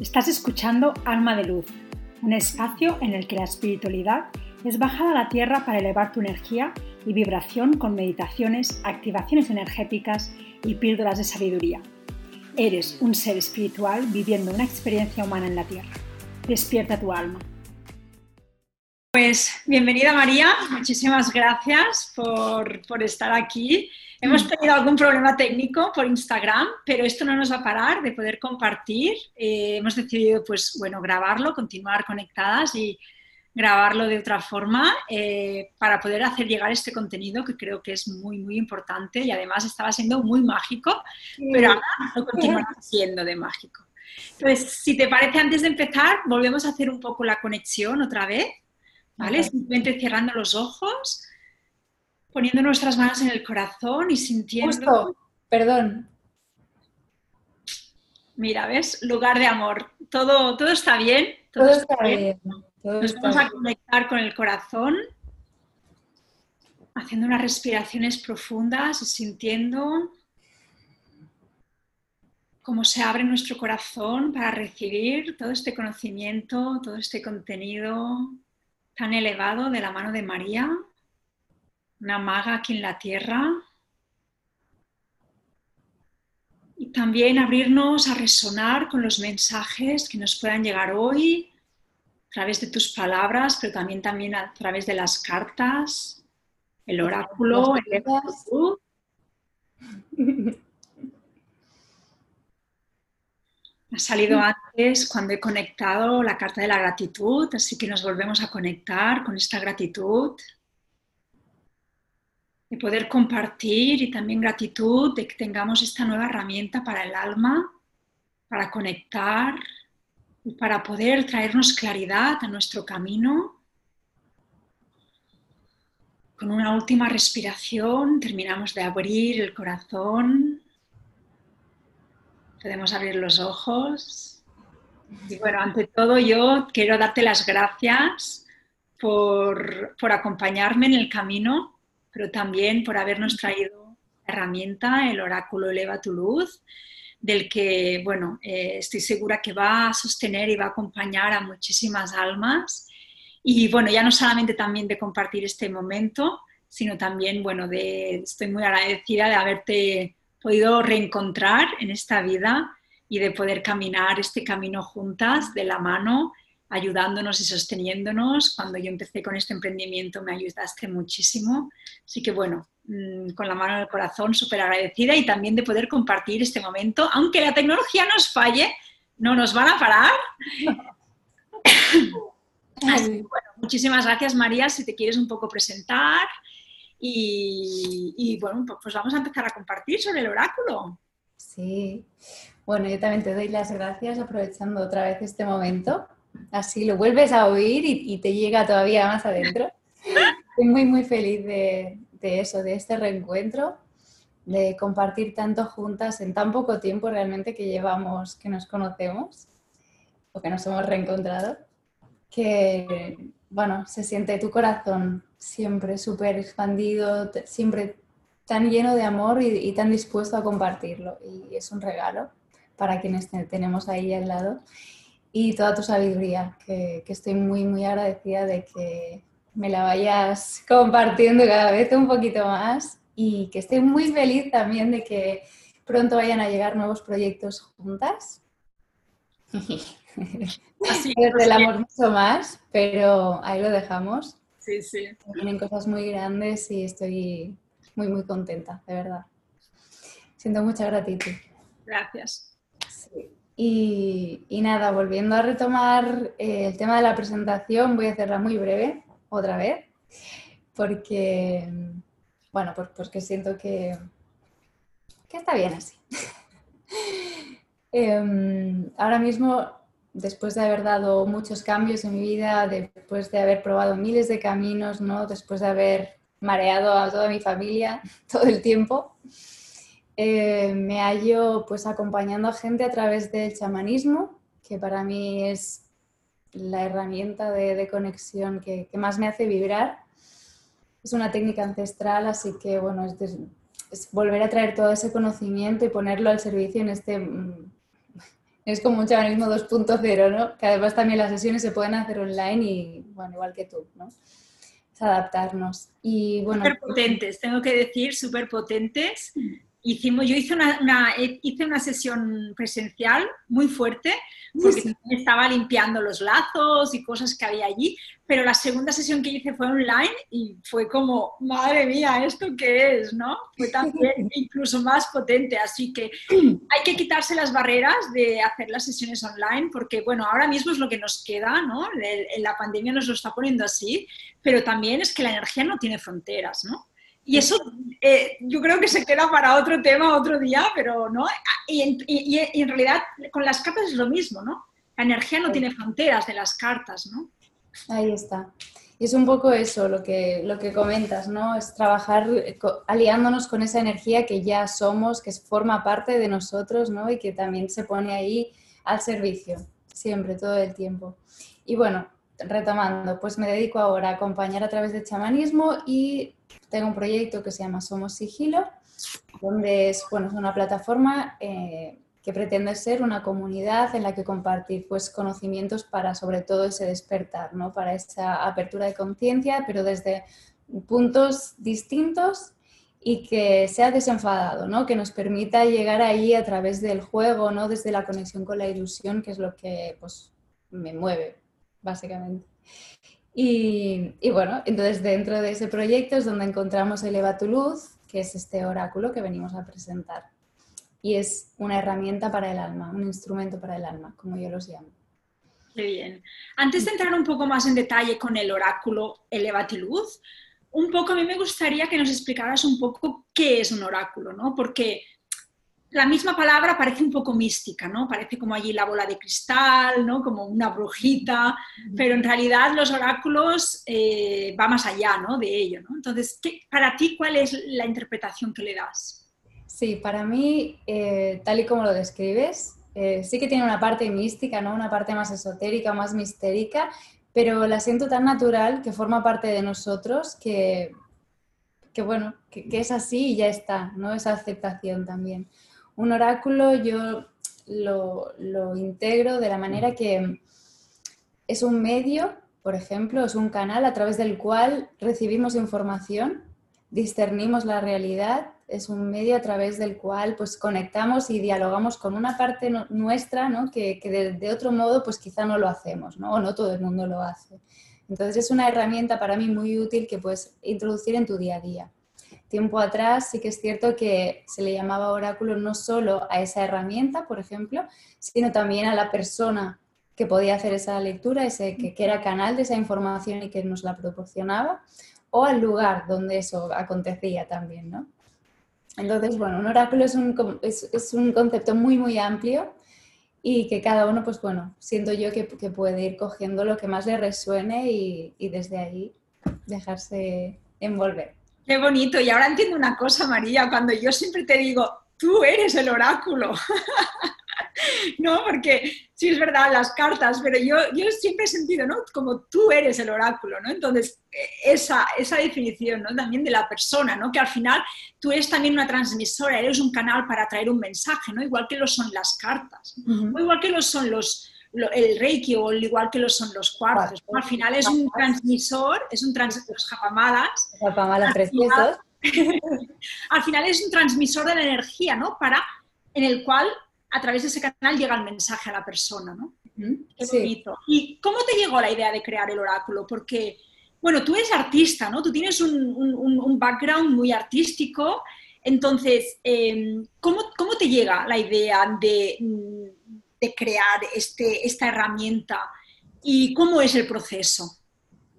Estás escuchando Alma de Luz, un espacio en el que la espiritualidad es bajada a la tierra para elevar tu energía y vibración con meditaciones, activaciones energéticas y píldoras de sabiduría. Eres un ser espiritual viviendo una experiencia humana en la tierra. Despierta tu alma. Pues bienvenida María, muchísimas gracias por, por estar aquí. Hemos tenido algún problema técnico por Instagram, pero esto no nos va a parar de poder compartir. Eh, hemos decidido, pues, bueno, grabarlo, continuar conectadas y grabarlo de otra forma eh, para poder hacer llegar este contenido que creo que es muy, muy importante y además estaba siendo muy mágico, pero ahora lo continúa siendo de mágico. Entonces, si te parece, antes de empezar, volvemos a hacer un poco la conexión otra vez, ¿vale? Simplemente cerrando los ojos poniendo nuestras manos en el corazón y sintiendo... Justo, perdón. Mira, ¿ves? Lugar de amor. Todo, todo está bien. Todo, está, bien. Nos vamos a conectar con el corazón, haciendo unas respiraciones profundas y sintiendo cómo se abre nuestro corazón para recibir todo este conocimiento, todo este contenido tan elevado de la mano de María una maga aquí en la tierra. Y también abrirnos a resonar con los mensajes que nos puedan llegar hoy a través de tus palabras, pero también, también a través de las cartas, el oráculo, el Ha salido antes cuando he conectado la carta de la gratitud, así que nos volvemos a conectar con esta gratitud de poder compartir y también gratitud de que tengamos esta nueva herramienta para el alma, para conectar y para poder traernos claridad a nuestro camino. Con una última respiración terminamos de abrir el corazón. Podemos abrir los ojos. Y bueno, ante todo yo quiero darte las gracias por, por acompañarme en el camino pero también por habernos traído la herramienta, el oráculo Eleva tu Luz, del que, bueno, eh, estoy segura que va a sostener y va a acompañar a muchísimas almas. Y bueno, ya no solamente también de compartir este momento, sino también, bueno, de, estoy muy agradecida de haberte podido reencontrar en esta vida y de poder caminar este camino juntas de la mano ayudándonos y sosteniéndonos. Cuando yo empecé con este emprendimiento me ayudaste muchísimo. Así que bueno, mm, con la mano en el corazón, súper agradecida y también de poder compartir este momento. Aunque la tecnología nos falle, no nos van a parar. Así bueno, muchísimas gracias María, si te quieres un poco presentar. Y, y, bueno, pues vamos a empezar a compartir sobre el oráculo. Sí, bueno, yo también te doy las gracias aprovechando otra vez este momento así lo vuelves a oír y, te llega todavía más adentro. Estoy muy, muy feliz de, eso, de este reencuentro, de compartir tanto juntas en tan poco tiempo realmente que llevamos, que nos conocemos o que nos hemos reencontrado, que, bueno, se siente tu corazón siempre súper expandido, siempre tan lleno de amor y, y, tan dispuesto a compartirlo. Y es un regalo para quienes tenemos ahí al lado y toda tu sabiduría, que, estoy muy, muy agradecida de que me la vayas compartiendo cada vez un poquito más y que estoy muy feliz también de que pronto vayan a llegar nuevos proyectos juntas. Así el amor mucho más, pero ahí lo dejamos. Sí, sí. Tienen cosas muy grandes y estoy muy, muy contenta, de verdad. Siento mucha gratitud. Gracias. Y, nada, volviendo a retomar eh, el tema de la presentación, voy a hacerla muy breve, otra vez, porque, bueno, porque siento que, que está bien así. Em, ahora mismo, después de haber dado muchos cambios en mi vida, después de haber probado miles de caminos, ¿no? después de haber mareado a toda mi familia todo el tiempo, eh, me hallo pues acompañando a gente a través del chamanismo, que para mí es la herramienta de, conexión que, más me hace vibrar. Es una técnica ancestral, así que bueno, es, volver a traer todo ese conocimiento y ponerlo al servicio en este, mm, Es como un chamanismo 2.0, ¿no? Que además también las sesiones se pueden hacer online y, bueno, igual que tú, ¿no? Es adaptarnos. Y bueno. Súper potentes, tengo que decir, súper potentes. Hicimos, yo hice una, hice una sesión presencial muy fuerte porque estaba limpiando los lazos y cosas que había allí, pero la segunda sesión que hice fue online y fue como, madre mía, ¿esto qué es? ¿no? Fue también incluso más potente, así que hay que quitarse las barreras de hacer las sesiones online porque, bueno, ahora mismo es lo que nos queda, ¿no? La pandemia nos lo está poniendo así, pero también es que la energía no tiene fronteras, ¿no? Y eso eh, yo creo que se queda para otro tema, otro día, pero no. Y en, y en, realidad con las cartas es lo mismo, ¿no? La energía no tiene fronteras de las cartas, ¿no? Ahí está. Y es un poco eso lo que, lo que comentas, ¿no? Es trabajar aliándonos con esa energía que ya somos, que forma parte de nosotros, ¿no? Y que también se pone ahí al servicio, siempre, todo el tiempo. Y bueno, retomando, pues me dedico ahora a acompañar a través de chamanismo y tengo un proyecto que se llama Somos Sigilo, donde es, bueno, es una plataforma eh, que pretende ser una comunidad en la que compartir pues, conocimientos para sobre todo ese despertar, ¿no? para esa apertura de conciencia, pero desde puntos distintos y que sea desenfadado, ¿no? que nos permita llegar ahí a través del juego, ¿no? desde la conexión con la ilusión, que es lo que pues, me mueve, básicamente. Y, bueno, entonces dentro de ese proyecto es donde encontramos Eleva tu Luz, que es este oráculo que venimos a presentar. Y es una herramienta para el alma, un instrumento para el alma, como yo los llamo. Qué bien. Antes de entrar un poco más en detalle con el oráculo Eleva tu Luz, un poco a mí me gustaría que nos explicaras un poco qué es un oráculo, ¿no? Porque la misma palabra parece un poco mística, ¿no? Parece como allí la bola de cristal, ¿no? Como una brujita, pero en realidad los oráculos eh, va más allá, ¿no? De ello, ¿no? Entonces, para ti, ¿cuál es la interpretación que le das? Sí, para mí, eh, tal y como lo describes, eh, sí que tiene una parte mística, ¿no? Una parte más esotérica, más mistérica, pero la siento tan natural que forma parte de nosotros que, que bueno, que, que es así y ya está, ¿no? Esa aceptación también. Un oráculo yo lo, integro de la manera que es un medio, por ejemplo, es un canal a través del cual recibimos información, discernimos la realidad, es un medio a través del cual pues conectamos y dialogamos con una parte nuestra ¿no? que, de, otro modo pues quizá no lo hacemos ¿no? o no todo el mundo lo hace. Entonces es una herramienta para mí muy útil que puedes introducir en tu día a día tiempo atrás sí que es cierto que se le llamaba oráculo no solo a esa herramienta, por ejemplo, sino también a la persona que podía hacer esa lectura, ese, que, era canal de esa información y que nos la proporcionaba, o al lugar donde eso acontecía también, ¿no? Entonces, bueno, un oráculo es un, es, un concepto muy, muy amplio y que cada uno, pues bueno, siento yo que, que puede ir cogiendo lo que más le resuene y, y desde ahí dejarse envolver. Qué bonito. Y ahora entiendo una cosa, María, cuando yo siempre te digo, tú eres el oráculo. ¿no? Porque sí es verdad las cartas, pero yo, yo siempre he sentido, ¿no? Como tú eres el oráculo, ¿no? Entonces, e, esa, esa definición, ¿no? También de la persona, ¿no? Que al final tú eres también una transmisora, eres un canal para traer un mensaje, ¿no? Igual que lo son las cartas, o igual que lo son los, el reiki o igual que lo son los cuartos. Al final es un transmisor, es un transmisor, los japamalas. Japamalas preciosos. al final es un transmisor de la energía, ¿no? Para, en el cual a través de ese canal llega el mensaje a la persona, ¿no? Qué bonito. ¿Y cómo te llegó la idea de crear el oráculo? Porque, bueno, tú eres artista, ¿no? Tú tienes un, un, background muy artístico. Entonces, em, ¿cómo, ¿cómo, te llega la idea de de crear este, esta herramienta y cómo es el proceso?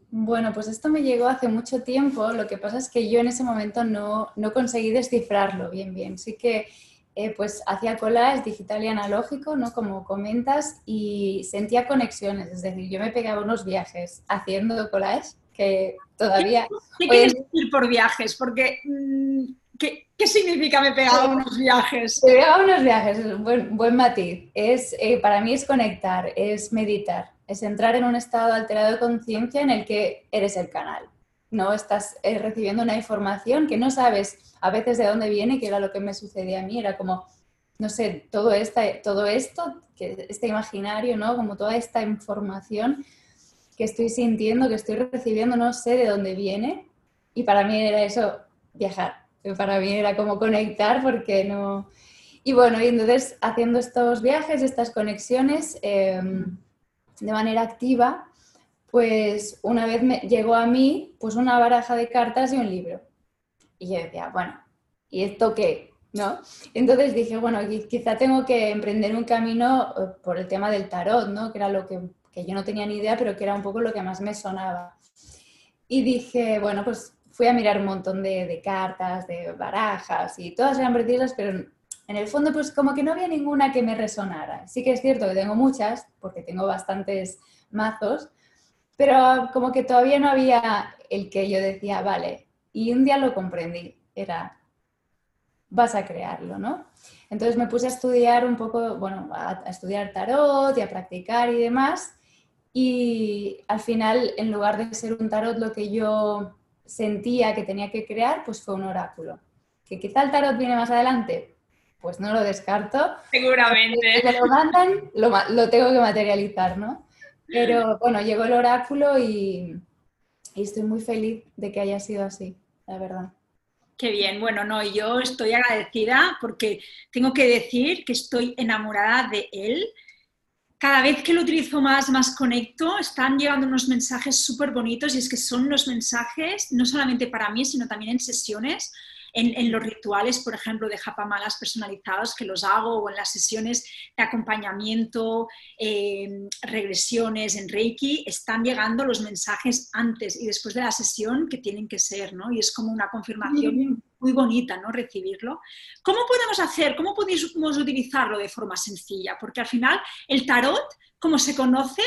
Bueno, pues esto me llegó hace mucho tiempo, lo que pasa es que yo en ese momento no, no conseguí descifrarlo bien, bien. Sí que eh, pues hacía collage digital y analógico, ¿no? Como comentas, y sentía conexiones, es decir, yo me pegaba unos viajes haciendo collage que todavía... ¿Qué, quieres decir por viajes? Porque mm, ¿Qué, significa me pegaba unos viajes? Me pegaba unos viajes, buen, buen matiz. Es, eh, para mí es conectar, es meditar, es entrar en un estado alterado de conciencia en el que eres el canal. No estás eh, recibiendo una información que no sabes a veces de dónde viene, que era lo que me sucedía a mí. Era como, no sé, todo, esta, todo esto, que, este imaginario, ¿no? Como toda esta información que estoy sintiendo, que estoy recibiendo, no sé de dónde viene. Y para mí era eso, viajar. Para mí era como conectar porque no... Y bueno, y entonces haciendo estos viajes, estas conexiones em, de manera activa, pues una vez llegó a mí pues una baraja de cartas y un libro. Y yo decía, bueno, ¿y esto qué? ¿No? Entonces dije, bueno, quizá tengo que emprender un camino eh, por el tema del tarot, ¿no? Que era lo que, que yo no tenía ni idea, pero que era un poco lo que más me sonaba. Y dije, bueno, pues fui a mirar un montón de, de cartas, de barajas y todas eran preciosas, pero en el fondo pues como que no había ninguna que me resonara. Sí que es cierto que tengo muchas, porque tengo bastantes mazos, pero como que todavía no había el que yo decía, vale, y un día lo comprendí, era, vas a crearlo, ¿no? Entonces me puse a estudiar un poco, bueno, a, estudiar tarot y a practicar y demás, y al final, en lugar de ser un tarot, lo que yo sentía que tenía que crear, pues fue un oráculo. Que quizá el tarot viene más adelante, pues no lo descarto. Seguramente. Si me lo mandan, lo, lo, tengo que materializar, ¿no? Pero bueno, llegó el oráculo y, y, estoy muy feliz de que haya sido así, la verdad. Qué bien, bueno, no, yo estoy agradecida porque tengo que decir que estoy enamorada de él. Cada vez que lo utilizo más, más conecto, están llegando unos mensajes súper bonitos y es que son los mensajes, no solamente para mí, sino también en sesiones, en, los rituales, por ejemplo, de japamalas personalizados que los hago o en las sesiones de acompañamiento, eh, regresiones en Reiki, están llegando los mensajes antes y después de la sesión que tienen que ser, ¿no? Y es como una confirmación muy bonita, ¿no? Recibirlo. ¿Cómo podemos hacer, cómo podemos utilizarlo de forma sencilla? Porque al final el tarot, como se conoce,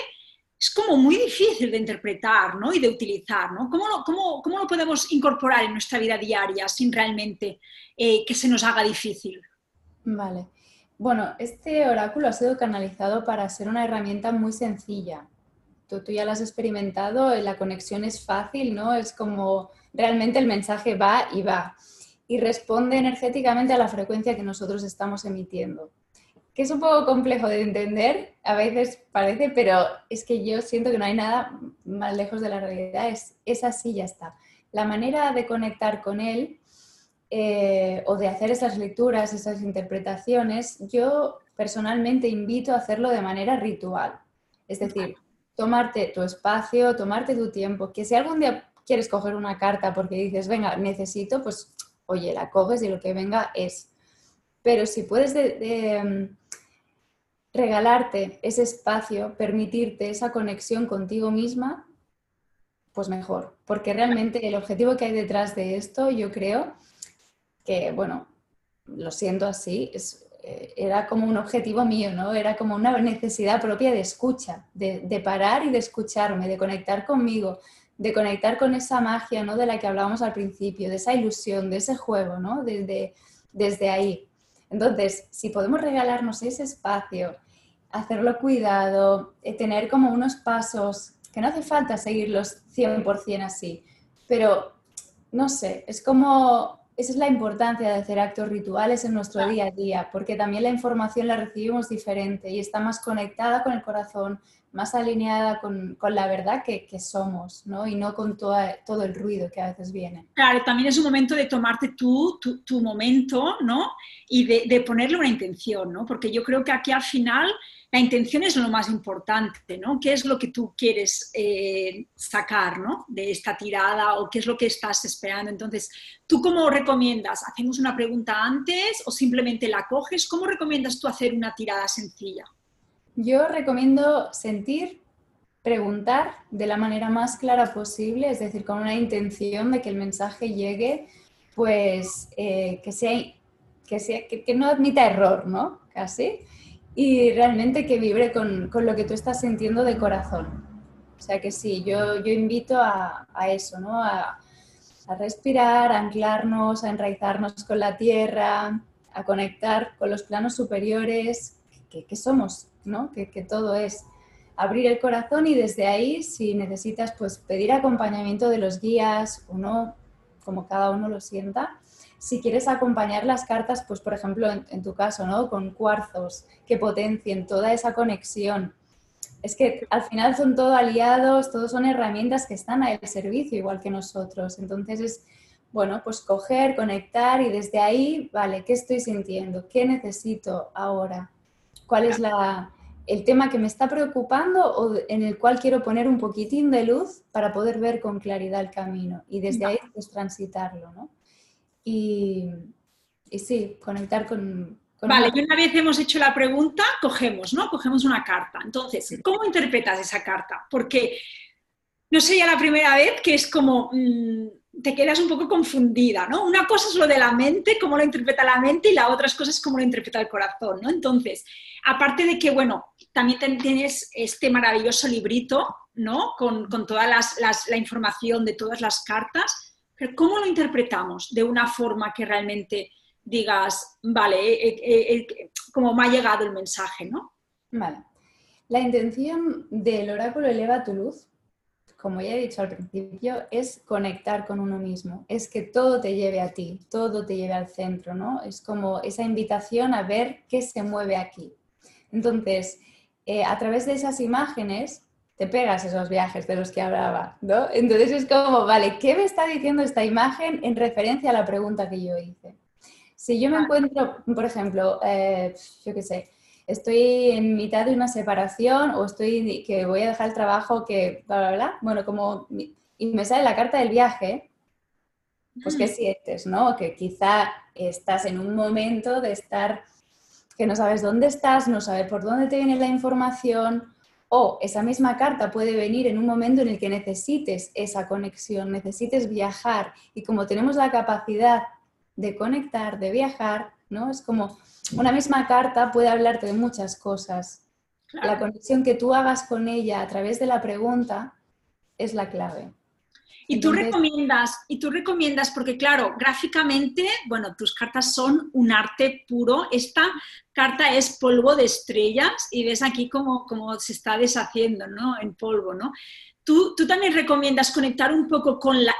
es como muy difícil de interpretar ¿no? y de utilizar. ¿no? ¿Cómo, lo, cómo, cómo, lo podemos incorporar en nuestra vida diaria sin realmente eh, que se nos haga difícil? Vale. Bueno, este oráculo ha sido canalizado para ser una herramienta muy sencilla. Tú, tú ya lo has experimentado, la conexión es fácil, ¿no? Es como realmente el mensaje va y va y responde energéticamente a la frecuencia que nosotros estamos emitiendo que es un poco complejo de entender, a veces parece, pero es que yo siento que no hay nada más lejos de la realidad, es, es así, ya está. La manera de conectar con él eh, o de hacer esas lecturas, esas interpretaciones, yo personalmente invito a hacerlo de manera ritual. Es decir, tomarte tu espacio, tomarte tu tiempo, que si algún día quieres coger una carta porque dices, venga, necesito, pues oye, la coges y lo que venga es. Pero si puedes de, regalarte ese espacio, permitirte esa conexión contigo misma, pues mejor. Porque realmente el objetivo que hay detrás de esto, yo creo que, bueno, lo siento así, eh, era como un objetivo mío, ¿no? Era como una necesidad propia de escucha, de, parar y de escucharme, de conectar conmigo, de conectar con esa magia, ¿no? De la que hablábamos al principio, de esa ilusión, de ese juego, ¿no? Desde, desde ahí. Entonces, si podemos regalarnos ese espacio, hacerlo cuidado, eh, tener como unos pasos que no hace falta seguirlos 100% así, pero no sé, es como, esa es la importancia de hacer actos rituales en nuestro día a día, porque también la información la recibimos diferente y está más conectada con el corazón, más alineada con, la verdad que, somos, ¿no? Y no con todo el ruido que a veces viene. Claro, también es un momento de tomarte tú, tu, momento, ¿no? Y de, de, ponerle una intención, ¿no? Porque yo creo que aquí al final la intención es lo más importante, ¿no? ¿Qué es lo que tú quieres eh, sacar, ¿no? De esta tirada o qué es lo que estás esperando. Entonces, ¿tú cómo recomiendas? ¿Hacemos una pregunta antes o simplemente la coges? ¿Cómo recomiendas tú hacer una tirada sencilla? Yo recomiendo sentir, preguntar de la manera más clara posible, es decir, con una intención de que el mensaje llegue, pues eh, que, sea, que, sea, que, no admita error, ¿no? Casi y realmente que vibre con, con, lo que tú estás sintiendo de corazón. O sea que sí, yo, yo invito a, a eso, ¿no? A, a, respirar, a anclarnos, a enraizarnos con la tierra, a conectar con los planos superiores que, que somos, ¿no? Que, que, todo es abrir el corazón y desde ahí, si necesitas, pues pedir acompañamiento de los guías o no, como cada uno lo sienta, si quieres acompañar las cartas, pues por ejemplo, en, tu caso, ¿no? Con cuarzos que potencien toda esa conexión. Es que al final son todos aliados, todos son herramientas que están al servicio igual que nosotros. Entonces es, bueno, pues coger, conectar y desde ahí, vale, ¿qué estoy sintiendo? ¿Qué necesito ahora? ¿Cuál es la, el tema que me está preocupando o en el cual quiero poner un poquitín de luz para poder ver con claridad el camino y desde ahí pues transitarlo, ¿no? Y, y sí, conectar con... vale, y una vez hemos hecho la pregunta, cogemos, ¿no? Cogemos una carta. Entonces, ¿cómo interpretas esa carta? Porque no sería la primera vez que es como... Mm, te quedas un poco confundida, ¿no? Una cosa es lo de la mente, cómo lo interpreta la mente, y la otra cosa es cómo lo interpreta el corazón, ¿no? Entonces, aparte de que, bueno, también tienes este maravilloso librito, ¿no? Con, toda la información de todas las cartas, ¿cómo lo interpretamos de una forma que realmente digas, vale, eh, eh, eh, como me ha llegado el mensaje, ¿no? Vale. La intención del oráculo eleva tu luz como ya he dicho al principio, es conectar con uno mismo, es que todo te lleve a ti, todo te lleve al centro, ¿no? Es como esa invitación a ver qué se mueve aquí. Entonces, a través de esas imágenes, te pegas esos viajes de los que hablaba, ¿no? Entonces es como, vale, ¿qué me está diciendo esta imagen en referencia a la pregunta que yo hice? Si yo me encuentro, por ejemplo, eh, yo qué sé, estoy en mitad de una separación o estoy que voy a dejar el trabajo que bla, bla, bla. Bueno, como y me sale la carta del viaje, pues ¿qué mm. sientes, no? Que quizá estás en un momento de estar que no sabes dónde estás, no sabes por dónde te viene la información, o esa misma carta puede venir en un momento en el que necesites esa conexión, necesites viajar. Y como tenemos la capacidad de conectar, de viajar, ¿no? Es como una misma carta puede hablarte de muchas cosas. La conexión que tú hagas con ella a través de la pregunta es la clave. Y tú recomiendas, y tú recomiendas, porque claro, gráficamente, bueno, tus cartas son un arte puro. Esta carta es polvo de estrellas y ves aquí cómo, se está deshaciendo, ¿no? En polvo, ¿no? Tú, tú también recomiendas conectar un poco con la,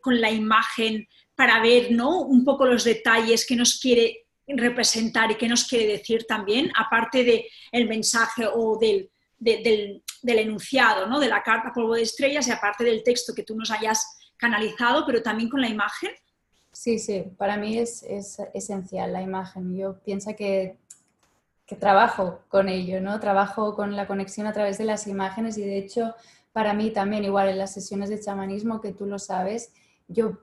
con la imagen para ver, ¿no? Un poco los detalles que nos quiere representar y qué nos quiere decir también, aparte del el mensaje o del, del, enunciado, ¿no? de la carta polvo de estrellas y aparte del texto que tú nos hayas canalizado, pero también con la imagen? Sí, sí, para mí es, es esencial la imagen. Yo pienso que, que, trabajo con ello, ¿no? Trabajo con la conexión a través de las imágenes y de hecho para mí también, igual en las sesiones de chamanismo, que tú lo sabes, yo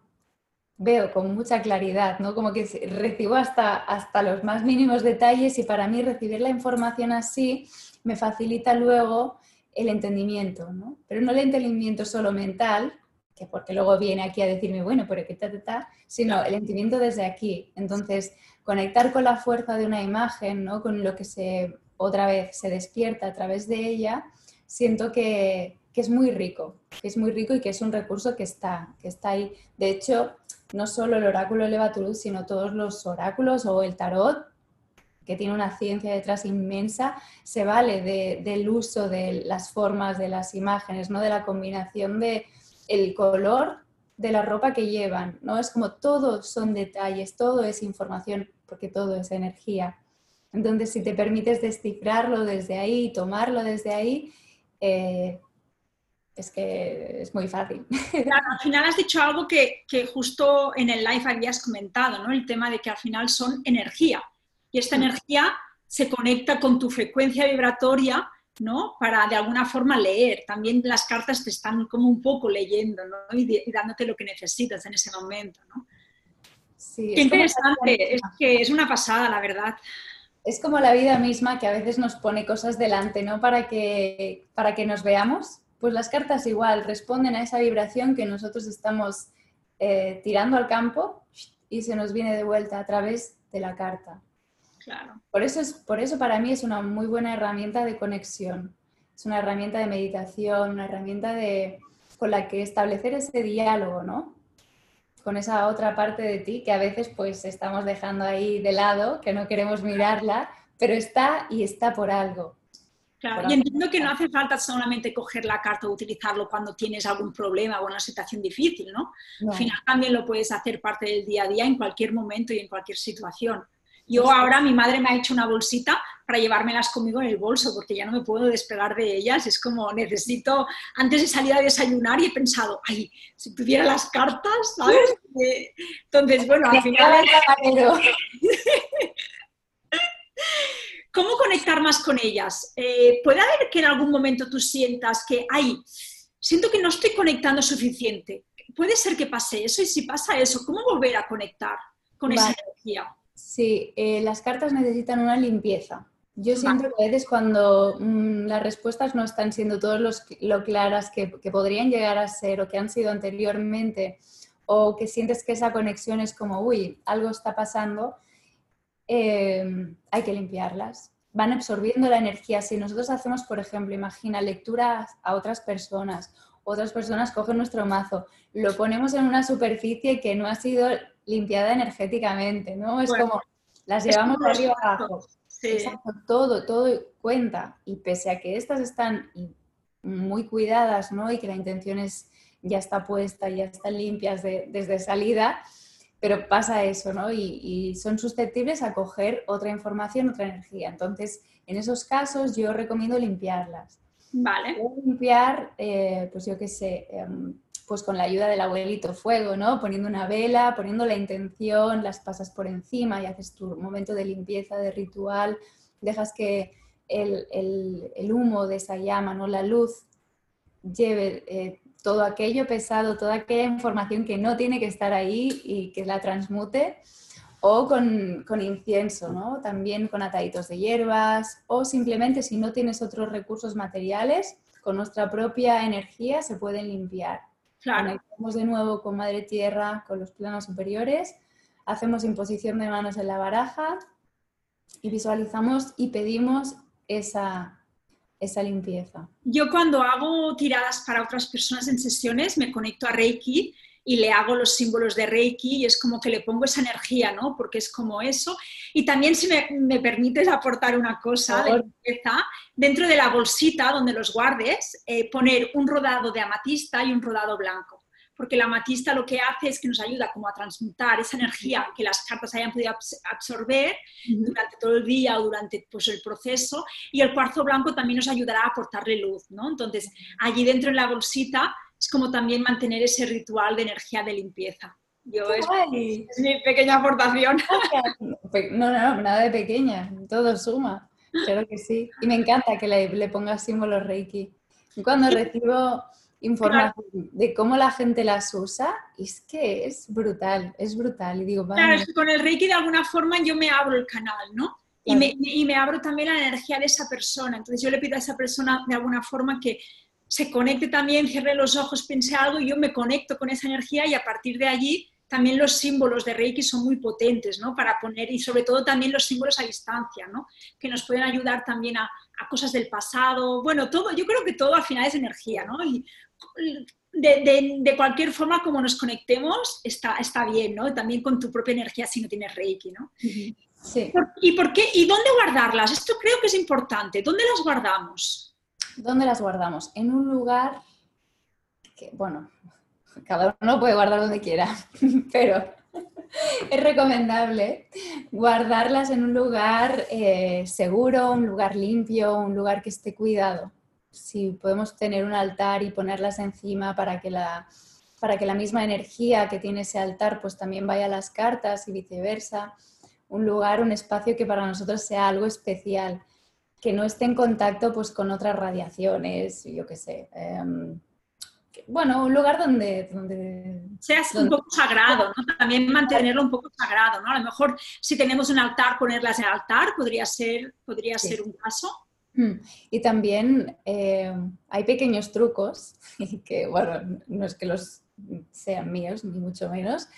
veo con mucha claridad, ¿no? Como que recibo hasta, hasta los más mínimos detalles y para mí recibir la información así me facilita luego el entendimiento, ¿no? Pero no el entendimiento solo mental, que porque luego viene aquí a decirme, bueno, pero qué ta, ta, ta, sino el entendimiento desde aquí. Entonces, conectar con la fuerza de una imagen, ¿no? Con lo que se, otra vez, se despierta a través de ella, siento que, que es muy rico, que es muy rico y que es un recurso que está, que está ahí. De hecho, no solo el oráculo eleva tu luz, sino todos los oráculos o el tarot, que tiene una ciencia detrás inmensa, se vale del uso de las formas, de las imágenes, ¿no? de la combinación de el color de la ropa que llevan, ¿no? Es como todo son detalles, todo es información, porque todo es energía. Entonces, si te permites descifrarlo desde ahí, tomarlo desde ahí, eh, es que es muy fácil. Claro, al final has dicho algo que, justo en el live habías comentado, ¿no? El tema de que al final son energía y esta energía se conecta con tu frecuencia vibratoria, ¿no? Para de alguna forma leer. También las cartas te están como un poco leyendo, ¿no? Y, dándote lo que necesitas en ese momento, ¿no? Sí, Qué interesante, es que es una pasada, la verdad. Es como la vida misma que a veces nos pone cosas delante, ¿no? Para que, para que nos veamos pues las cartas igual responden a esa vibración que nosotros estamos eh, tirando al campo y se nos viene de vuelta a través de la carta. Claro. Por eso, es, por eso para mí es una muy buena herramienta de conexión. Es una herramienta de meditación, una herramienta de, con la que establecer ese diálogo, ¿no? Con esa otra parte de ti que a veces pues estamos dejando ahí de lado, que no queremos mirarla, pero está y está por algo. Claro, y entiendo que no hace falta solamente coger la carta o utilizarlo cuando tienes algún problema o una situación difícil, ¿no? Al final también lo puedes hacer parte del día a día en cualquier momento y en cualquier situación. Yo ahora, mi madre me ha hecho una bolsita para llevármelas conmigo en el bolso, porque ya no me puedo despegar de ellas. Es como necesito, antes de salir a desayunar y he pensado, ay, si tuviera las cartas, ¿sabes? Entonces, bueno, al final... ¿Cómo conectar más con ellas? Eh, ¿Puede haber que en algún momento tú sientas que, ay, siento que no estoy conectando suficiente? Puede ser que pase eso y si pasa eso, ¿cómo volver a conectar con esa energía? Sí, eh, las cartas necesitan una limpieza. Yo siento que a veces cuando mm, las respuestas no están siendo todos los, lo claras que, podrían llegar a ser o que han sido anteriormente, o que sientes que esa conexión es como, uy, algo está pasando, Em, hay que limpiarlas. Van absorbiendo la energía. Si nosotros hacemos, por ejemplo, imagina lecturas a otras personas, otras personas cogen nuestro mazo, lo ponemos en una superficie que no ha sido limpiada energéticamente, ¿no? Es como las llevamos de arriba abajo. todo, todo cuenta. Y pese a que estas están muy cuidadas, ¿no? Y que la intención es ya está puesta, ya están limpias desde salida, pero pasa eso, ¿no? Y, son susceptibles a coger otra información, otra energía. Entonces, en esos casos yo recomiendo limpiarlas. Vale. limpiar, eh, pues yo qué sé, em, pues con la ayuda del abuelito fuego, ¿no? Poniendo una vela, poniendo la intención, las pasas por encima y haces tu momento de limpieza, de ritual, dejas que el, humo de esa llama, ¿no? La luz lleve eh, todo aquello pesado, toda aquella información que no tiene que estar ahí y que la transmute, o con, incienso, ¿no? También con ataditos de hierbas, o simplemente si no tienes otros recursos materiales, con nuestra propia energía se pueden limpiar. Claro. Conectamos de nuevo con Madre Tierra, con los planos superiores, hacemos imposición de manos en la baraja y visualizamos y pedimos esa, esa limpieza. Yo cuando hago tiradas para otras personas en sesiones me conecto a Reiki y le hago los símbolos de Reiki y es como que le pongo esa energía, ¿no? Porque es como eso. Y también si me, me permites aportar una cosa de limpieza, dentro de la bolsita donde los guardes, eh, poner un rodado de amatista y un rodado blanco porque la amatista lo que hace es que nos ayuda como a transmutar esa energía que las cartas hayan podido absorber durante todo el día o durante pues, el proceso, y el cuarzo blanco también nos ayudará a aportarle luz, ¿no? Entonces, allí dentro en la bolsita es como también mantener ese ritual de energía de limpieza. Yo es, mi pequeña aportación. No, no, nada de pequeña, todo suma, claro que sí. Y me encanta que le, le pongas símbolos Reiki. Cuando recibo información de cómo la gente las usa, es que es brutal, es brutal. Y digo, claro, es que con el Reiki de alguna forma yo me abro el canal, ¿no? Y, me, y, me, abro también la energía de esa persona. Entonces yo le pido a esa persona de alguna forma que se conecte también, cierre los ojos, piense algo y yo me conecto con esa energía y a partir de allí también los símbolos de Reiki son muy potentes, ¿no? Para poner, y sobre todo también los símbolos a distancia, ¿no? Que nos pueden ayudar también a, a cosas del pasado. Bueno, todo, yo creo que todo al final es energía, ¿no? Y de, cualquier forma, como nos conectemos, está, está bien, ¿no? También con tu propia energía si no tienes Reiki, ¿no? Sí. ¿Y por qué? ¿Y dónde guardarlas? Esto creo que es importante. ¿Dónde las guardamos? ¿Dónde las guardamos? En un lugar que, bueno, cada uno puede guardar donde quiera, pero es recomendable guardarlas en un lugar eh, seguro, un lugar limpio, un lugar que esté cuidado si podemos tener un altar y ponerlas encima para que la, para que la misma energía que tiene ese altar pues también vaya a las cartas y viceversa. Un lugar, un espacio que para nosotros sea algo especial, que no esté en contacto pues con otras radiaciones, yo qué sé. Em, bueno, un lugar donde... donde sea un poco sagrado, ¿no? También mantenerlo un poco sagrado, ¿no? A lo mejor si tenemos un altar, ponerlas en el altar podría ser, podría ser un caso. Mm. Y también eh, hay pequeños trucos, que bueno, no es que los sean míos, ni mucho menos,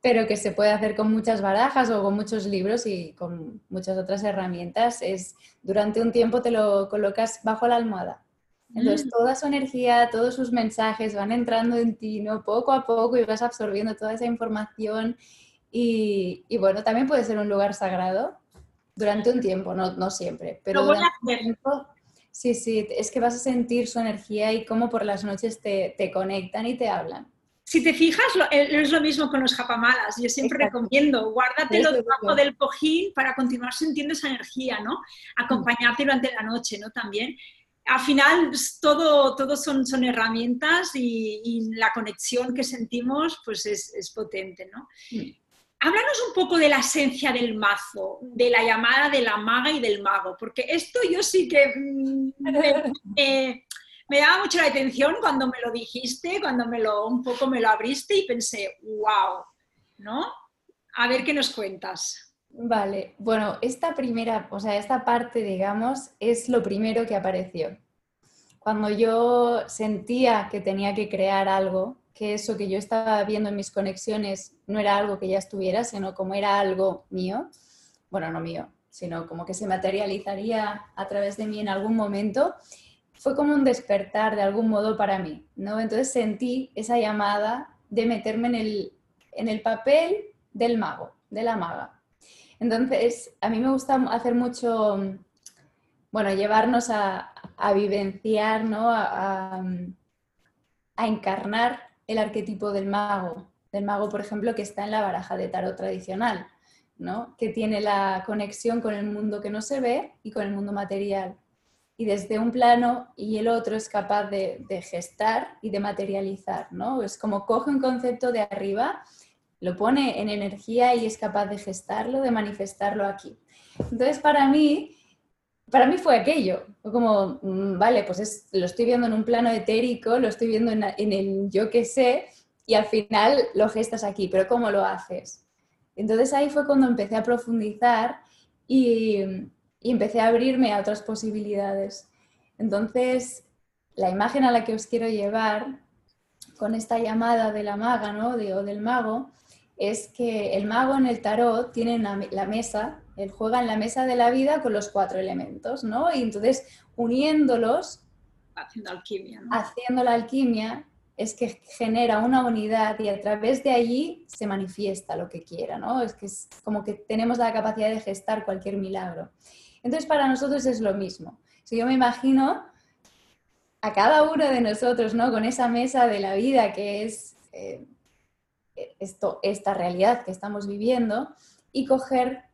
pero que se puede hacer con muchas barajas o con muchos libros y con muchas otras herramientas. Es durante un tiempo te lo colocas bajo la almohada. Entonces mm. toda su energía, todos sus mensajes van entrando en ti, ¿no? Poco a poco y vas absorbiendo toda esa información. Y, y bueno, también puede ser un lugar sagrado durante un tiempo, no, no siempre, pero durante un tiempo Sí, sí, es que vas a sentir su energía y cómo por las noches te, conectan y te hablan. Si te fijas, eh, es lo mismo con los japamalas. Yo siempre recomiendo, guárdatelo debajo del cojín para continuar sintiendo esa energía, ¿no? Acompañarte durante la noche, ¿no? También. Al final, todo, todo son, son herramientas y, la conexión que sentimos, pues es, es potente, ¿no? Háblanos un poco de la esencia del mazo, de la llamada de la maga y del mago, porque esto yo sí que mm, me, me, daba mucho la atención cuando me lo dijiste, cuando me lo un poco me lo abriste y pensé, wow, ¿no? A ver qué nos cuentas. Vale, bueno, esta primera, o sea, esta parte, digamos, es lo primero que apareció. Cuando yo sentía que tenía que crear algo, que eso que yo estaba viendo en mis conexiones no era algo que ya estuviera, sino como era algo mío, bueno, no mío, sino como que se materializaría a través de mí en algún momento, fue como un despertar de algún modo para mí, ¿no? Entonces sentí esa llamada de meterme en el, en el papel del mago, de la maga. Entonces, a mí me gusta hacer mucho, bueno, llevarnos a, a vivenciar, ¿no? a, a encarnar el arquetipo del mago, del mago, por ejemplo, que está en la baraja de tarot tradicional, ¿no? que tiene la conexión con el mundo que no se ve y con el mundo material. Y desde un plano y el otro es capaz de, gestar y de materializar. ¿no? Es como coge un concepto de arriba, lo pone en energía y es capaz de gestarlo, de manifestarlo aquí. Entonces, para mí, para mí fue aquello, como, mm, vale, pues lo estoy viendo en un plano etérico, lo estoy viendo en, el yo que sé, y al final lo gestas aquí, pero ¿cómo lo haces? Entonces ahí fue cuando empecé a profundizar y, empecé a abrirme a otras posibilidades. Entonces, la imagen a la que os quiero llevar con esta llamada de la maga, ¿no? o del mago, es que el mago en el tarot tiene la mesa él juega en la mesa de la vida con los cuatro elementos, ¿no? Y entonces uniéndolos, haciendo alquimia, haciendo la alquimia, es que genera una unidad y a través de allí se manifiesta lo que quiera, ¿no? Es que es como que tenemos la capacidad de gestar cualquier milagro. Entonces para nosotros es lo mismo. Si yo me imagino a cada uno de nosotros, ¿no? Con esa mesa de la vida que es eh, esto, esta realidad que estamos viviendo y coger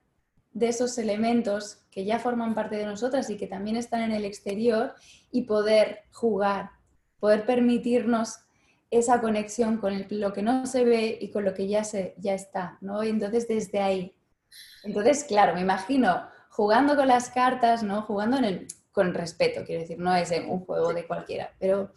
de esos elementos que ya forman parte de nosotras y que también están en el exterior y poder jugar, poder permitirnos esa conexión con lo que no se ve y con lo que ya, se, ya está, ¿no? Y entonces desde ahí. Entonces, claro, me imagino jugando con las cartas, ¿no? Jugando en el, con respeto, quiero decir, no es un juego de cualquiera, pero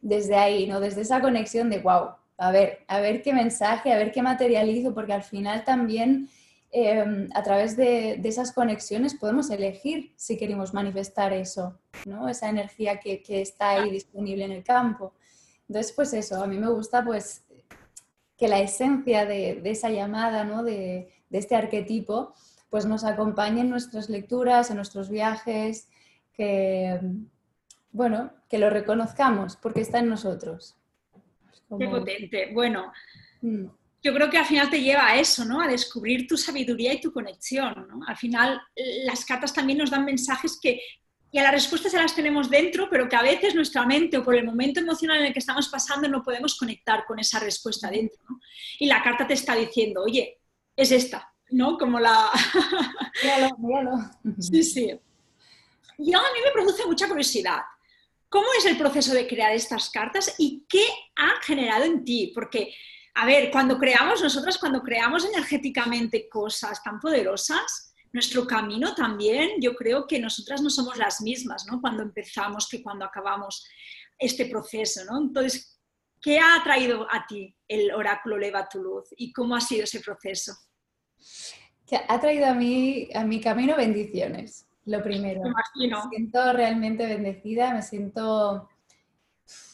desde ahí, ¿no? Desde esa conexión de, wow, a ver, a ver qué mensaje, a ver qué materializo, porque al final también Em, a través de, esas conexiones podemos elegir si queremos manifestar eso, ¿no? esa energía que, está ahí disponible en el campo. Entonces, pues eso, a mí me gusta pues que la esencia de, esa llamada, ¿no? de, este arquetipo, pues nos acompañe en nuestras lecturas, en nuestros viajes, que, bueno, que lo reconozcamos porque está en nosotros. Qué potente. Bueno, mm yo creo que al final te lleva a eso, ¿no? A descubrir tu sabiduría y tu conexión, ¿no? Al final las cartas también nos dan mensajes que, y a las respuestas ya las tenemos dentro, pero que a veces nuestra mente o por el momento emocional en el que estamos pasando no podemos conectar con esa respuesta dentro, ¿no? Y la carta te está diciendo, oye, es esta, ¿no? Como la... míralo, míralo. Sí, sí. Y a mí me produce mucha curiosidad. ¿Cómo es el proceso de crear estas cartas y qué ha generado en ti? Porque a ver, cuando creamos, nosotros cuando creamos energéticamente cosas tan poderosas, nuestro camino también, yo creo que nosotras no somos las mismas, ¿no? Cuando empezamos que cuando acabamos este proceso, ¿no? Entonces, ¿qué ha traído a ti el oráculo Leva tu luz y cómo ha sido ese proceso? Que ha traído a mí, a mi camino bendiciones, lo primero. Me imagino. Me siento realmente bendecida, me siento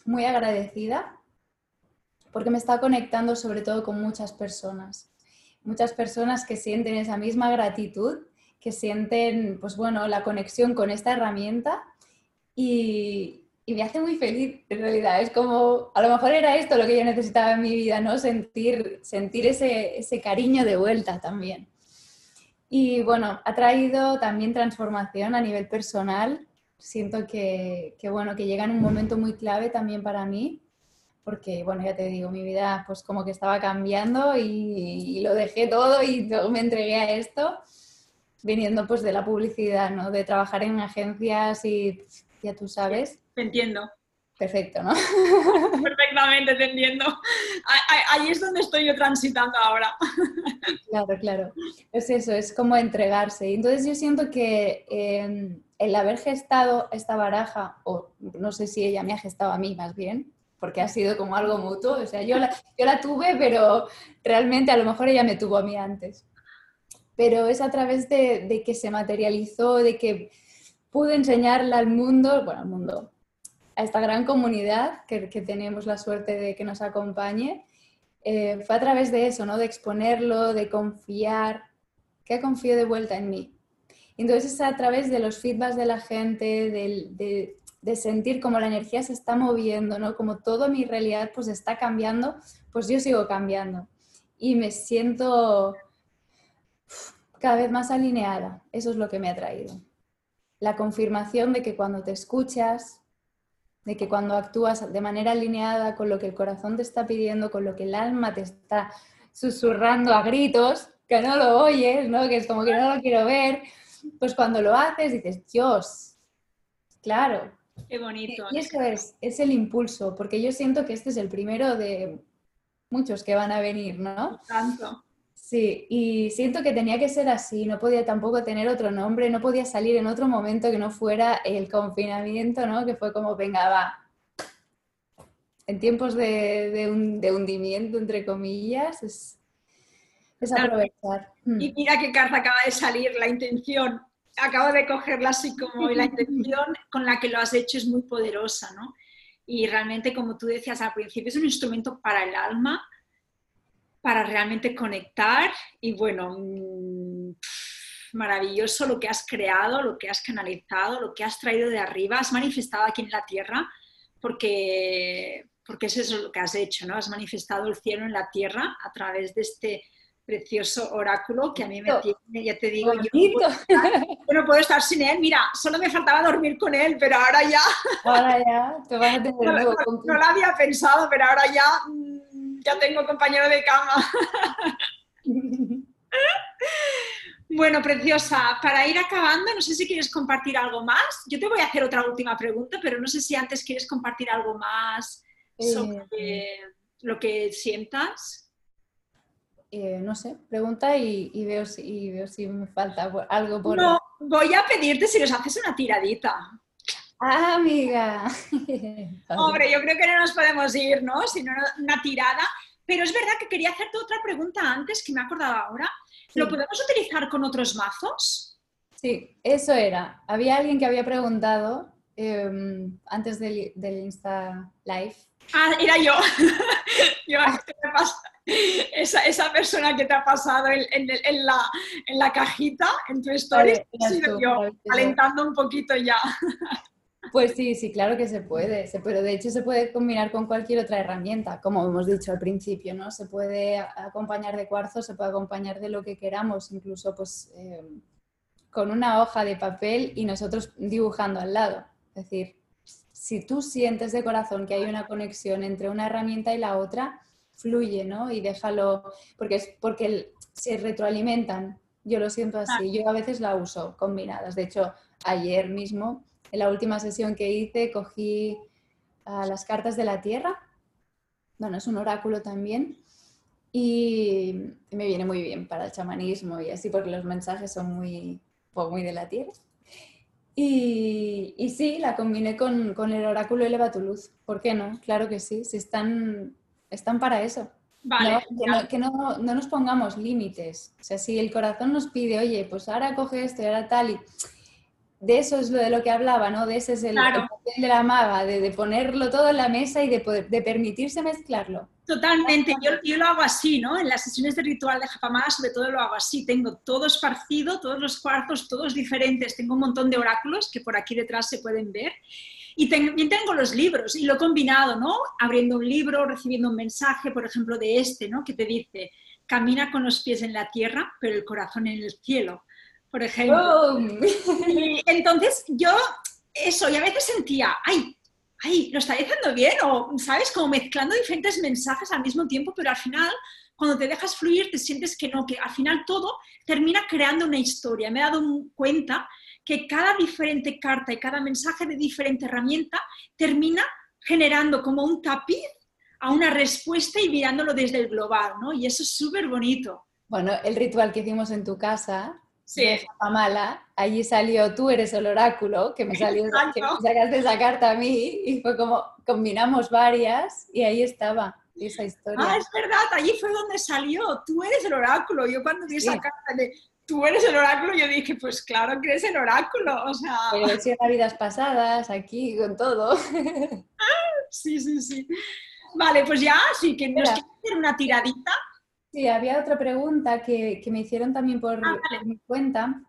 muy agradecida porque me está conectando sobre todo con muchas personas. Muchas personas que sienten esa misma gratitud, que sienten, pues bueno, la conexión con esta herramienta y, me hace muy feliz, en realidad. Es como, a lo mejor era esto lo que yo necesitaba en mi vida, ¿no? Sentir, sentir ese, ese cariño de vuelta también. Y bueno, ha traído también transformación a nivel personal, siento que, que, bueno, que llega en un momento muy clave también para mí, porque, bueno, ya te digo, mi vida pues como que estaba cambiando y, lo dejé todo y me entregué a esto, viniendo pues de la publicidad, ¿no? De trabajar en agencias y ya tú sabes. Te entiendo. Perfecto, ¿no? Perfectamente, te entiendo. Ahí es donde estoy yo transitando ahora. Claro, claro. Es eso, es como entregarse. Entonces yo siento que em, el haber gestado esta baraja, o no sé si ella me ha gestado a mí más bien, porque ha sido como algo mutuo, o sea, yo la, yo la tuve, pero realmente a lo mejor ella me tuvo a mí antes. Pero es a través de, de que se materializó, de que pude enseñarla al mundo, bueno, al mundo, a esta gran comunidad que, tenemos la suerte de que nos acompañe, eh, fue a través de eso, ¿no? De exponerlo, de confiar, que confío de vuelta en mí. Entonces es a través de los feedbacks de la gente, de, de, sentir cómo la energía se está moviendo, ¿no? Como toda mi realidad pues está cambiando, pues yo sigo cambiando. Y me siento cada vez más alineada. Eso es lo que me ha traído. La confirmación de que cuando te escuchas, de que cuando actúas de manera alineada con lo que el corazón te está pidiendo, con lo que el alma te está susurrando a gritos, que no lo oyes, ¿no? que es como que no lo quiero ver, pues cuando lo haces dices, Dios, claro. Qué bonito. Y eso es, es el impulso, porque yo siento que este es el primero de muchos que van a venir, ¿no? Tanto. Sí, y siento que tenía que ser así, no podía tampoco tener otro nombre, no podía salir en otro momento que no fuera el confinamiento, ¿no? Que fue como, venga, va. En tiempos de, hundimiento, entre comillas, es, aprovechar. Mm. Y mira qué carta acaba de salir, la intención. Acabo de cogerla así como la intención con la que lo has hecho es muy poderosa, ¿no? Y realmente, como tú decías al principio, es un instrumento para el alma, para realmente conectar y bueno, mm, maravilloso lo que has creado, lo que has canalizado, lo que has traído de arriba, has manifestado aquí en la tierra, porque, porque eso es lo que has hecho, ¿no? Has manifestado el cielo en la tierra a través de este precioso oráculo que a mí me tiene, ya te digo, yo no, puedo estar, sin él. Mira, solo me faltaba dormir con él, pero ahora ya. Ahora ya, te vas a tener no, no, lo había pensado, pero ahora ya ya tengo compañero de cama. Bueno, preciosa, para ir acabando, no sé si quieres compartir algo más. Yo te voy a hacer otra última pregunta, pero no sé si antes quieres compartir algo más sobre eh, lo que sientas. Eh, no sé, pregunta y, veo si, veo si me falta algo por... No, voy a pedirte si nos haces una tiradita. Ah, amiga. Hombre, yo creo que no nos podemos ir, ¿no? Sino una tirada. Pero es verdad que quería hacerte otra pregunta antes que me he acordado ahora. ¿Lo podemos utilizar con otros mazos? Sí, eso era. Había alguien que había preguntado em, antes del, Insta Live. Ah, era yo. yo esa, esa, persona que te ha pasado en, la, en la, cajita, en tu story, yo, alentando un poquito ya. Pues sí, sí, claro que se puede, pero de hecho se puede combinar con cualquier otra herramienta, como hemos dicho al principio, ¿no? Se puede acompañar de cuarzo, se puede acompañar de lo que queramos, incluso pues eh, con una hoja de papel y nosotros dibujando al lado. Es decir, si tú sientes de corazón que hay una conexión entre una herramienta y la otra, fluye, ¿no? Y déjalo, porque es porque se retroalimentan. Yo lo siento así, yo a veces la uso combinadas. De hecho, ayer mismo en la última sesión que hice cogí ah, las cartas de la Tierra, bueno, es un oráculo también, y me viene muy bien para el chamanismo y así porque los mensajes son muy, pues, muy de la Tierra. Y, y sí, la combiné con, con, el oráculo Eleva tu luz. ¿Por qué no? Claro que sí, si están, están para eso. Vale, que, no, no, no, nos pongamos límites. O sea, si el corazón nos pide, oye, pues ahora coge esto y ahora tal, y de eso es lo de lo que hablaba, ¿no? De ese es el, papel de la maga, de, ponerlo todo en la mesa y de, poder, de permitirse mezclarlo. Totalmente, yo, yo, lo hago así, ¿no? En las sesiones de ritual de Japamá sobre todo lo hago así, tengo todo esparcido, todos los cuartos, todos diferentes, tengo un montón de oráculos que por aquí detrás se pueden ver y también tengo los libros y lo he combinado, ¿no? Abriendo un libro, recibiendo un mensaje, por ejemplo, de este, ¿no? Que te dice, camina con los pies en la tierra, pero el corazón en el cielo por ejemplo. entonces yo eso, y a veces sentía, ay, ay, lo está diciendo bien, o, ¿sabes? Como mezclando diferentes mensajes al mismo tiempo, pero al final, cuando te dejas fluir, te sientes que no, que al final todo termina creando una historia. Me he dado cuenta que cada diferente carta y cada mensaje de diferente herramienta termina generando como un tapiz a una respuesta y mirándolo desde el global, ¿no? Y eso es súper bonito. Bueno, el ritual que hicimos en tu casa, sí. mala, allí salió tú eres el oráculo, que me salió, que me sacaste esa carta a mí y fue como combinamos varias y ahí estaba esa historia. Ah, es verdad, allí fue donde salió, tú eres el oráculo. Yo cuando vi esa carta de tú eres el oráculo, yo dije, pues claro que eres el oráculo, o sea... Pero si vidas pasadas, aquí, con todo. sí, sí, sí. Vale, pues ya, sí, que nos quieres hacer una tiradita. Sí, había otra pregunta que, me hicieron también por, ah, mi cuenta.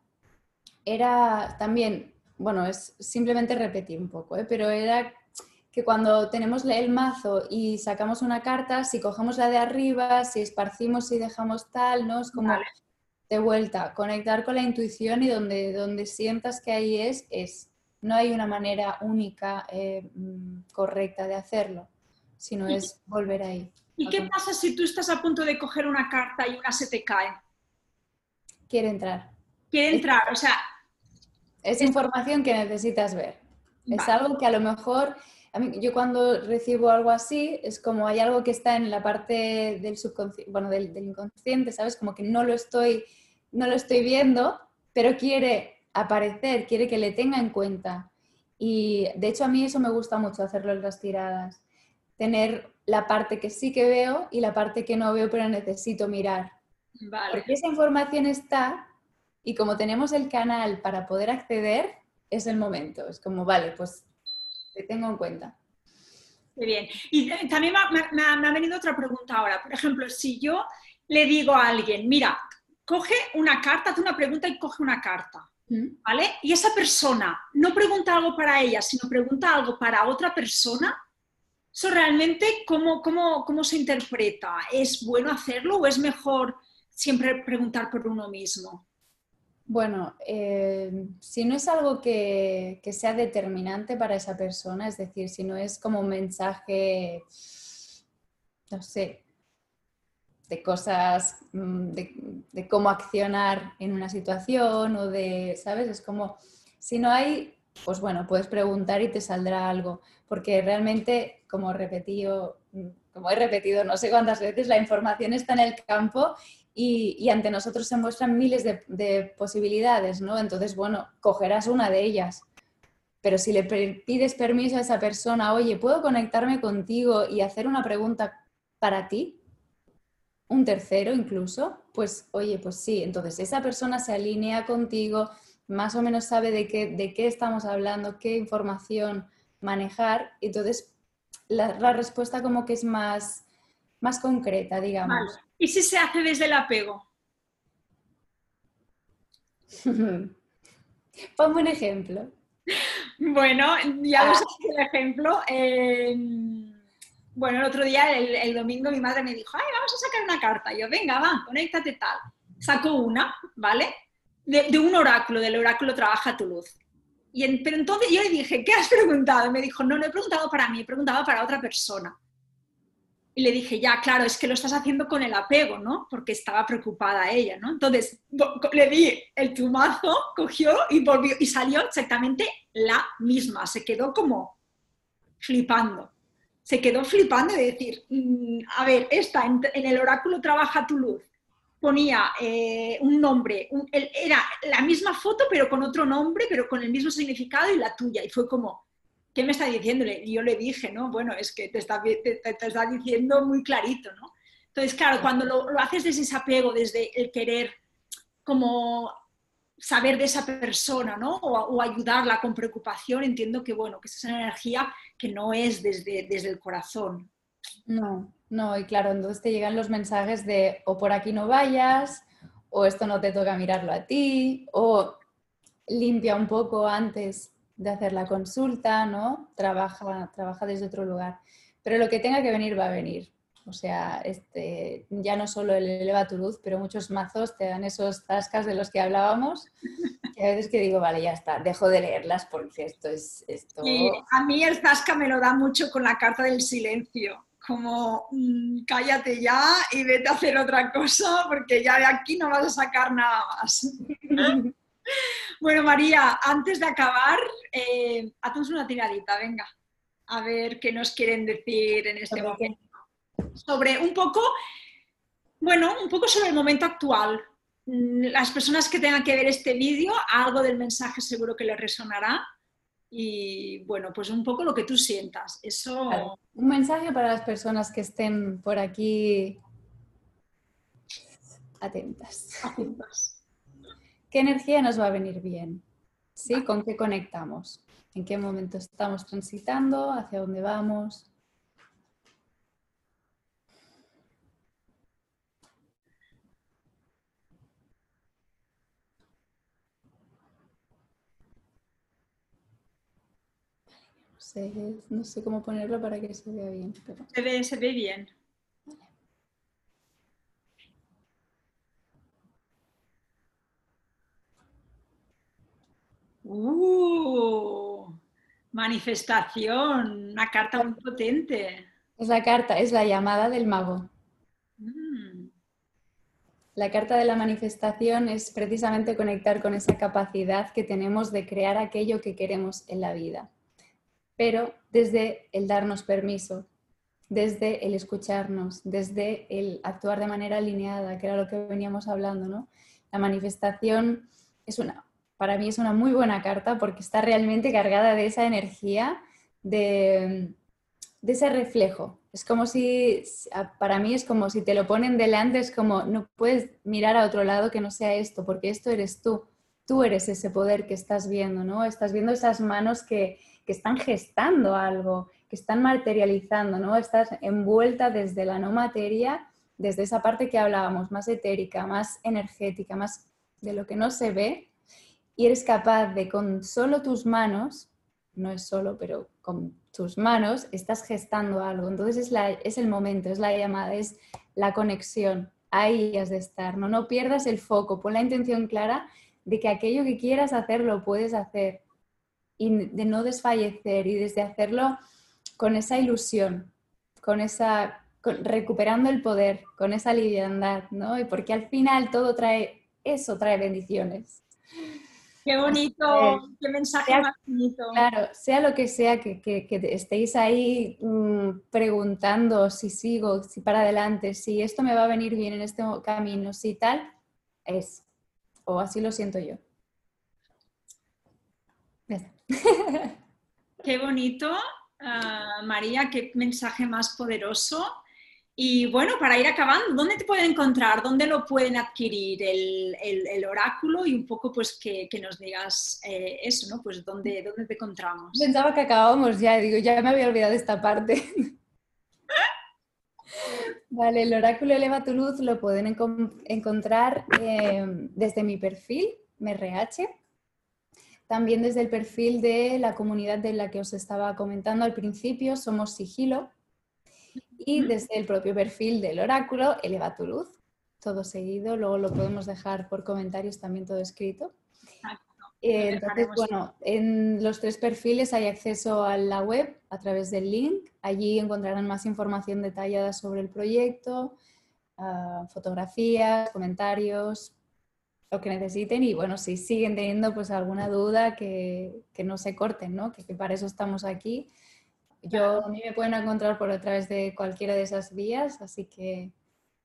Era también, bueno, es simplemente repetir un poco, ¿eh? pero era que cuando tenemos el mazo y sacamos una carta, si cogemos la de arriba, si esparcimos y dejamos tal, ¿no? Es como de vuelta, conectar con la intuición y donde, donde sientas que ahí es, es. No hay una manera única, eh, mm, correcta de hacerlo, sino es volver ahí. ¿Y qué pasa si tú estás a punto de coger una carta y una se te cae? Quiere entrar. Quiere entrar, o sea... Es información que necesitas ver. Es algo que a lo mejor, yo cuando recibo algo así, es como hay algo que está en la parte del subconsciente, bueno, del, del, inconsciente, ¿sabes? Como que no lo, estoy, no lo estoy viendo, pero quiere aparecer, quiere que le tenga en cuenta. Y de hecho a mí eso me gusta mucho hacerlo en las tiradas tener la parte que sí que veo y la parte que no veo pero necesito mirar. Porque esa información está y como tenemos el canal para poder acceder, es el momento. Es como, vale, pues te tengo en cuenta. Muy bien. Y eh, también me, ha, venido otra pregunta ahora. Por ejemplo, si yo le digo a alguien, mira, coge una carta, hace una pregunta y coge una carta. ¿Vale? Y esa persona no pregunta algo para ella, sino pregunta algo para otra persona, ¿Eso realmente cómo, cómo, cómo se interpreta? ¿Es bueno hacerlo o es mejor siempre preguntar por uno mismo? Bueno, eh, si no es algo que, que, sea determinante para esa persona, es decir, si no es como un mensaje, no sé, de cosas, mm, de, de, cómo accionar en una situación o de, ¿sabes? Es como, si no hay, pues bueno, puedes preguntar y te saldrá algo, porque realmente como repetido, como he repetido no sé cuántas veces, la información está en el campo y, ante nosotros se muestran miles de, posibilidades, ¿no? Entonces, bueno, cogerás una de ellas. Pero si le pides permiso a esa persona, oye, ¿puedo conectarme contigo y hacer una pregunta para ti? Un tercero incluso, pues oye, pues sí, entonces esa persona se alinea contigo, más o menos sabe de qué, de qué estamos hablando, qué información manejar, entonces la, respuesta como que es más, más concreta, digamos. ¿Y si se hace desde el apego? Ponme un ejemplo. Bueno, ya ah. el ejemplo. bueno, el otro día, el, domingo, mi madre me dijo, ay, vamos a sacar una carta. yo, venga, va, conéctate tal. Saco una, ¿vale? De, un oráculo, del oráculo Trabaja tu luz pero entonces yo le dije, ¿qué has preguntado? Y me dijo, no, no he preguntado para mí, he preguntado para otra persona. Y le dije, ya, claro, es que lo estás haciendo con el apego, ¿no? Porque estaba preocupada ella, ¿no? Entonces le di el tumazo, cogió y volvió y salió exactamente la misma. Se quedó como flipando. Se quedó flipando de decir, mm, a ver, esta en el oráculo trabaja tu luz ponía eh, un nombre, era la misma foto pero con otro nombre, pero con el mismo significado y la tuya. Y fue como, ¿qué me está diciendo? Y yo le dije, no, bueno, es que te está, te, está diciendo muy clarito, ¿no? Entonces, claro, cuando lo, lo, haces desde ese apego, desde el querer como saber de esa persona, ¿no? O, o, ayudarla con preocupación, entiendo que, bueno, que es una energía que no es desde, desde el corazón. No, no, y claro, entonces te llegan los mensajes de o por aquí no vayas, o esto no te toca mirarlo a ti, o limpia un poco antes de hacer la consulta, ¿no? Trabaja, trabaja desde otro lugar. Pero lo que tenga que venir va a venir. O sea, este, ya no solo el eleva tu luz, pero muchos mazos te dan esos tascas de los que hablábamos que a veces que digo, vale, ya está, dejo de leerlas porque esto es... Esto... a mí el Zasca me lo da mucho con la carta del silencio, como mm, cállate ya y vete a hacer otra cosa porque ya de aquí no vas a sacar nada más. bueno, María, antes de acabar, eh, hacemos una tiradita, venga, a ver qué nos quieren decir en este momento. Sobre un poco, bueno, un poco sobre el momento actual, Mm, las personas que tengan que ver este vídeo, algo del mensaje seguro que les resonará. Y bueno, pues un poco lo que tú sientas. Eso... Un mensaje para las personas que estén por aquí atentas. Atentas. ¿Qué energía nos va a venir bien? ¿Sí? ¿Con qué conectamos? ¿En qué momento estamos transitando? ¿Hacia dónde vamos? No sé cómo ponerlo para que se vea bien. Se, ve, se ve bien. Uh, manifestación, una carta muy potente. Es la carta, es la llamada del mago. Mm. La carta de la manifestación es precisamente conectar con esa capacidad que tenemos de crear aquello que queremos en la vida pero desde el darnos permiso, desde el escucharnos, desde el actuar de manera alineada, que era lo que veníamos hablando, ¿no? La manifestación es una, para mí es una muy buena carta porque está realmente cargada de esa energía, de, de ese reflejo. Es como si, para mí es como si te lo ponen delante, es como no puedes mirar a otro lado que no sea esto, porque esto eres tú. Tú eres ese poder que estás viendo, ¿no? Estás viendo esas manos que, que están gestando algo, que están materializando, ¿no? Estás envuelta desde la no materia, desde esa parte que hablábamos, más etérica, más energética, más de lo que no se ve, y eres capaz de con solo tus manos, no es solo, pero con tus manos estás gestando algo. Entonces es, la, es el momento, es la llamada, es la conexión. Ahí has de estar, ¿no? no pierdas el foco, pon la intención clara de que aquello que quieras hacer lo puedes hacer y de no desfallecer y desde hacerlo con esa ilusión, con esa recuperando el poder, con esa liviandad, ¿no? Y porque al final todo trae eso, trae bendiciones. Qué bonito, qué mensaje más bonito. Claro, sea lo que sea que, estéis ahí mm, preguntando si sigo, si para adelante, si esto me va a venir bien en este camino, si tal, es. O así lo siento yo. Qué bonito, ah, María, qué mensaje más poderoso. Y bueno, para ir acabando, ¿dónde te pueden encontrar? ¿Dónde lo pueden adquirir el, oráculo? Y un poco pues que, nos digas eh, eso, ¿no? Pues ¿dónde, ¿dónde te encontramos? Pensaba que acabábamos ya, digo, ya me había olvidado esta parte. Vale, el oráculo Eleva tu Luz lo pueden encontrar eh, desde mi perfil, MRH, también desde el perfil de la comunidad de la que os estaba comentando al principio, somos Sigilo. Y desde el propio perfil del oráculo, Eleva tu luz, todo seguido. Luego lo podemos dejar por comentarios también todo escrito. Eh, entonces, bueno, en los tres perfiles hay acceso a la web a través del link. Allí encontrarán más información detallada sobre el proyecto, ah, fotografías, comentarios, lo que necesiten y bueno, si siguen teniendo pues alguna duda que, no se corten, ¿no? Que, para eso estamos aquí. Yo a mí me pueden encontrar por a través de cualquiera de esas vías, así que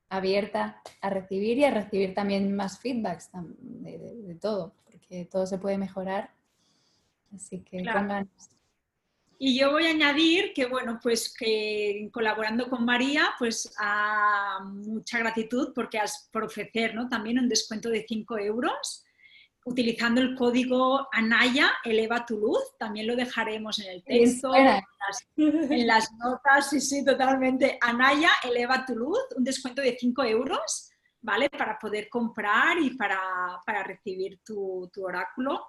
abierta a recibir y a recibir también más feedbacks de, todo, porque todo se puede mejorar. Así que y yo voy a añadir que, bueno, pues que colaborando con María, pues a mucha gratitud porque has, por ofrecer ¿no? también un descuento de 5 euros utilizando el código Anaya, eleva tu luz, también lo dejaremos en el texto, en las, notas, sí, sí, totalmente. Anaya, eleva tu luz, un descuento de 5 euros, ¿vale? Para poder comprar y para, para recibir tu, tu oráculo.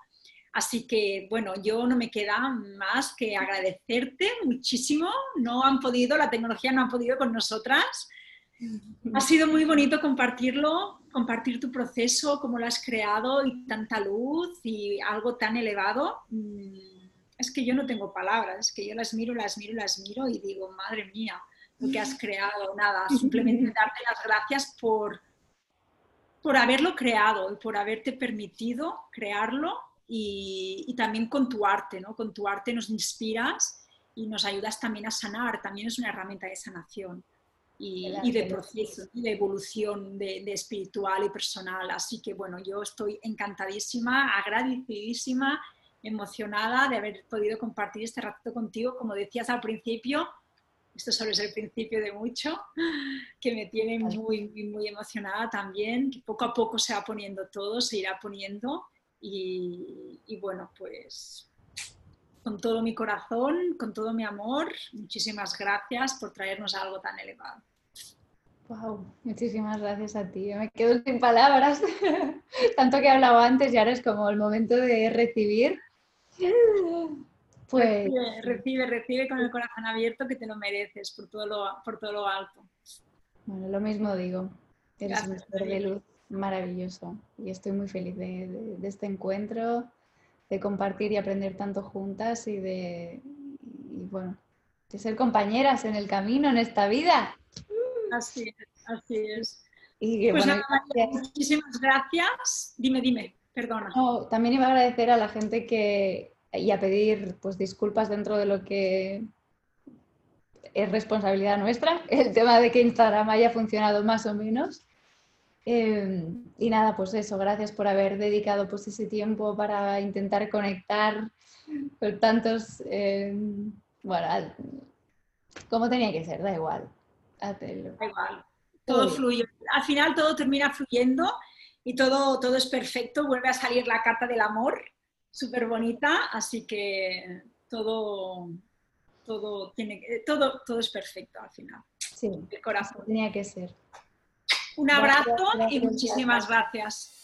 Así que, bueno, yo no me queda más que agradecerte muchísimo. No han podido, la tecnología no ha podido con nosotras. Ha sido muy bonito compartirlo compartir tu proceso, cómo lo has creado y tanta luz y algo tan elevado. Mm, es que yo no tengo palabras, es que yo las miro, las miro, las miro y digo, madre mía, lo que has creado, nada, simplemente darte las gracias por, por haberlo creado y por haberte permitido crearlo y, y, también con tu arte, ¿no? Con tu arte nos inspiras y nos ayudas también a sanar, también es una herramienta de sanación y, de proceso, y de evolución de, espiritual y personal. Así que bueno, yo estoy encantadísima, agradecidísima, emocionada de haber podido compartir este rato contigo. Como decías al principio, esto solo es el principio de mucho, que me tiene muy, muy, muy emocionada también, que poco a poco se va poniendo todo, se irá poniendo. Y, y bueno, pues con todo mi corazón, con todo mi amor, muchísimas gracias por traernos algo tan elevado. Wow, muchísimas gracias a ti. Me quedo sin palabras. Tanto que he hablado antes y ahora es como el momento de recibir. Pues... Recibe, recibe, con el corazón abierto que te lo mereces por todo lo, por todo lo alto. Bueno, lo mismo digo. Eres un ser de luz maravilloso y estoy muy feliz de, este encuentro, de compartir y aprender tanto juntas y de, y bueno, de ser compañeras en el camino, en esta vida. Así es, así es. pues nada, muchísimas gracias. Dime, dime, perdona. también iba a agradecer a la gente que y a pedir pues disculpas dentro de lo que es responsabilidad nuestra, el tema de que Instagram haya funcionado más o menos. Em, y nada, pues eso, gracias por haber dedicado pues ese tiempo para intentar conectar con tantos, em, bueno, como tenía que ser, da igual. Todo fluye. Al final todo termina fluyendo y todo, todo es perfecto. Vuelve a salir la carta del amor, súper bonita, así que todo, todo, tiene, todo, todo es perfecto al final. Sí, el corazón. Tenía que ser. Un abrazo y muchísimas gracias.